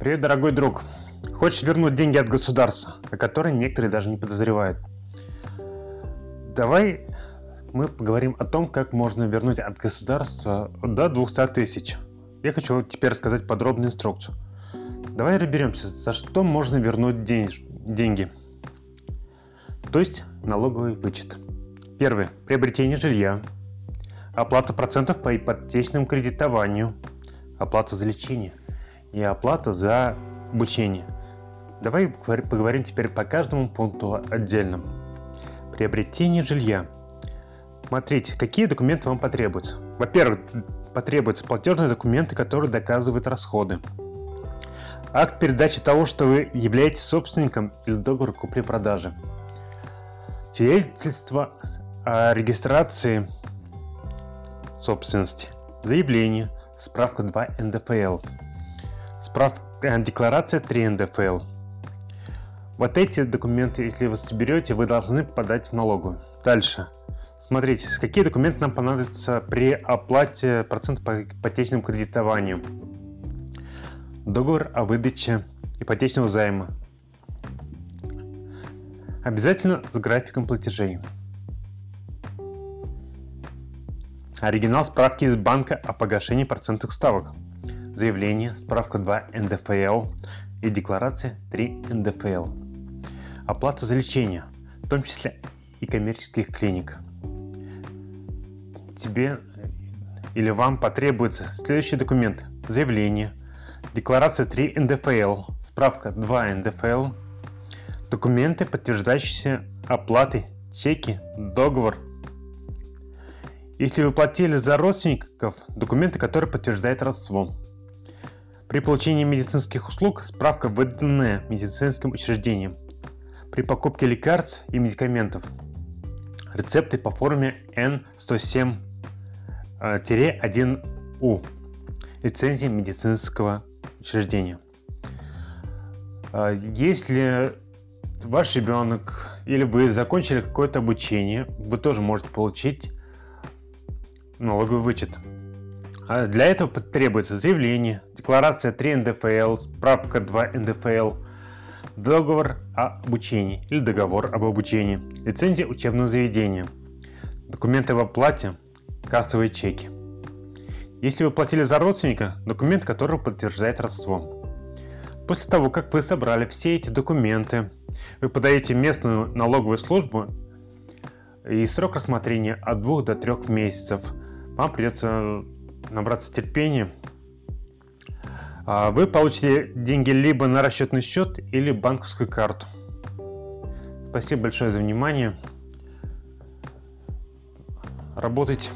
Привет, дорогой друг. Хочешь вернуть деньги от государства, о которых некоторые даже не подозревают? Давай мы поговорим о том, как можно вернуть от государства до 200 тысяч. Я хочу теперь рассказать подробную инструкцию. Давай разберемся, за что можно вернуть день, деньги. То есть налоговый вычет. Первое. Приобретение жилья. Оплата процентов по ипотечному кредитованию. Оплата за лечение. И оплата за обучение. Давай поговорим теперь по каждому пункту отдельно. Приобретение жилья. Смотрите, какие документы вам потребуются. Во-первых, потребуются платежные документы, которые доказывают расходы. Акт передачи того, что вы являетесь собственником или договор купли-продажи. Свидетельство о регистрации собственности. Заявление. Справка 2 НДФЛ. Справка, декларация 3 НДФЛ. Вот эти документы, если вы соберете, вы должны подать в налоговую. Дальше. Смотрите, какие документы нам понадобятся при оплате процентов по ипотечному кредитованию. Договор о выдаче ипотечного займа. Обязательно с графиком платежей. Оригинал справки из банка о погашении процентных ставок. Заявление, справка 2 НДФЛ и декларация 3 НДФЛ. Оплата за лечение, в том числе и коммерческих клиник тебе или вам потребуется следующие документы. Заявление, декларация 3 НДФЛ, справка 2 НДФЛ, документы, подтверждающие оплаты, чеки, договор. Если вы платили за родственников, документы, которые подтверждают родство. При получении медицинских услуг справка выданная медицинским учреждением. При покупке лекарств и медикаментов. Рецепты по форме N107 1У лицензия медицинского учреждения. А, если ваш ребенок или вы закончили какое-то обучение, вы тоже можете получить налоговый вычет. А для этого потребуется заявление, декларация 3 НДФЛ, справка 2 НДФЛ, договор о обучении или договор об обучении, лицензия учебного заведения, документы об оплате, кассовые чеки. Если вы платили за родственника, документ, который подтверждает родство. После того, как вы собрали все эти документы, вы подаете местную налоговую службу и срок рассмотрения от 2 до 3 месяцев. Вам придется набраться терпения. А вы получите деньги либо на расчетный счет или банковскую карту. Спасибо большое за внимание. Работайте.